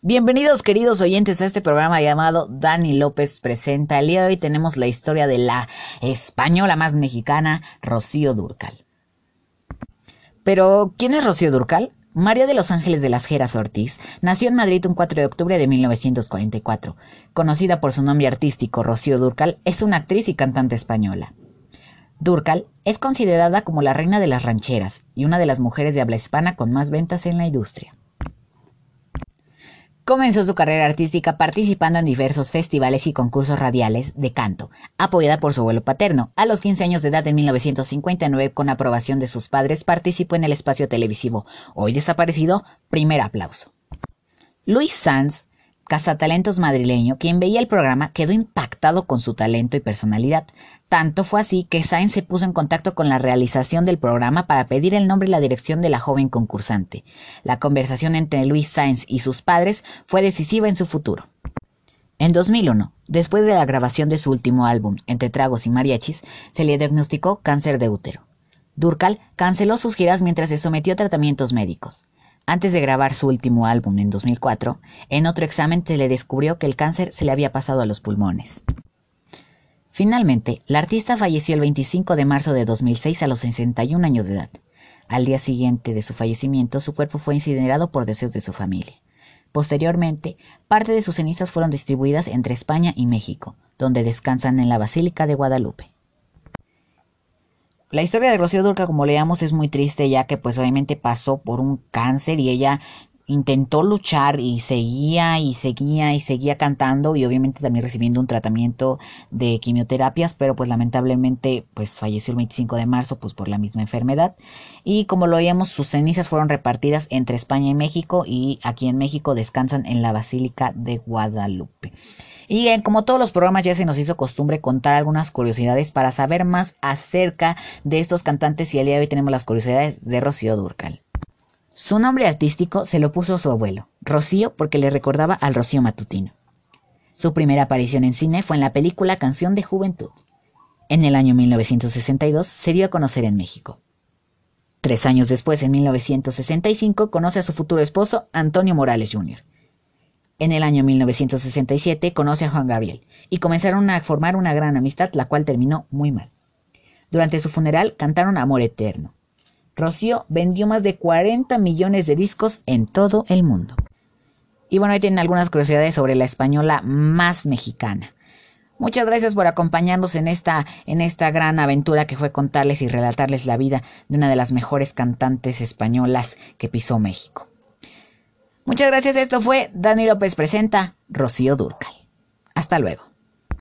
Bienvenidos queridos oyentes a este programa llamado Dani López Presenta. El día de hoy tenemos la historia de la española más mexicana, Rocío Durcal. Pero, ¿quién es Rocío Durcal? María de los Ángeles de las Geras Ortiz nació en Madrid un 4 de octubre de 1944. Conocida por su nombre artístico Rocío Durcal, es una actriz y cantante española. Durcal es considerada como la reina de las rancheras y una de las mujeres de habla hispana con más ventas en la industria. Comenzó su carrera artística participando en diversos festivales y concursos radiales de canto, apoyada por su abuelo paterno. A los 15 años de edad en 1959, con aprobación de sus padres, participó en el espacio televisivo, hoy desaparecido, Primer Aplauso. Luis Sanz cazatalentos madrileño, quien veía el programa quedó impactado con su talento y personalidad. Tanto fue así que Sainz se puso en contacto con la realización del programa para pedir el nombre y la dirección de la joven concursante. La conversación entre Luis Sainz y sus padres fue decisiva en su futuro. En 2001, después de la grabación de su último álbum, Entre Tragos y Mariachis, se le diagnosticó cáncer de útero. Durcal canceló sus giras mientras se sometió a tratamientos médicos. Antes de grabar su último álbum en 2004, en otro examen se le descubrió que el cáncer se le había pasado a los pulmones. Finalmente, la artista falleció el 25 de marzo de 2006 a los 61 años de edad. Al día siguiente de su fallecimiento, su cuerpo fue incinerado por deseos de su familia. Posteriormente, parte de sus cenizas fueron distribuidas entre España y México, donde descansan en la Basílica de Guadalupe. La historia de Rocío Durca, como leamos, es muy triste ya que pues obviamente pasó por un cáncer y ella intentó luchar y seguía y seguía y seguía cantando y obviamente también recibiendo un tratamiento de quimioterapias, pero pues lamentablemente pues falleció el 25 de marzo pues por la misma enfermedad y como lo veíamos sus cenizas fueron repartidas entre España y México y aquí en México descansan en la Basílica de Guadalupe. Y como todos los programas ya se nos hizo costumbre contar algunas curiosidades para saber más acerca de estos cantantes y el día de hoy tenemos las curiosidades de Rocío Durcal. Su nombre artístico se lo puso su abuelo, Rocío porque le recordaba al Rocío matutino. Su primera aparición en cine fue en la película Canción de Juventud. En el año 1962 se dio a conocer en México. Tres años después, en 1965, conoce a su futuro esposo, Antonio Morales Jr. En el año 1967 conoce a Juan Gabriel y comenzaron a formar una gran amistad, la cual terminó muy mal. Durante su funeral cantaron Amor Eterno. Rocío vendió más de 40 millones de discos en todo el mundo. Y bueno, ahí tienen algunas curiosidades sobre la española más mexicana. Muchas gracias por acompañarnos en esta, en esta gran aventura que fue contarles y relatarles la vida de una de las mejores cantantes españolas que pisó México. Muchas gracias. Esto fue Dani López Presenta Rocío Durcal. Hasta luego.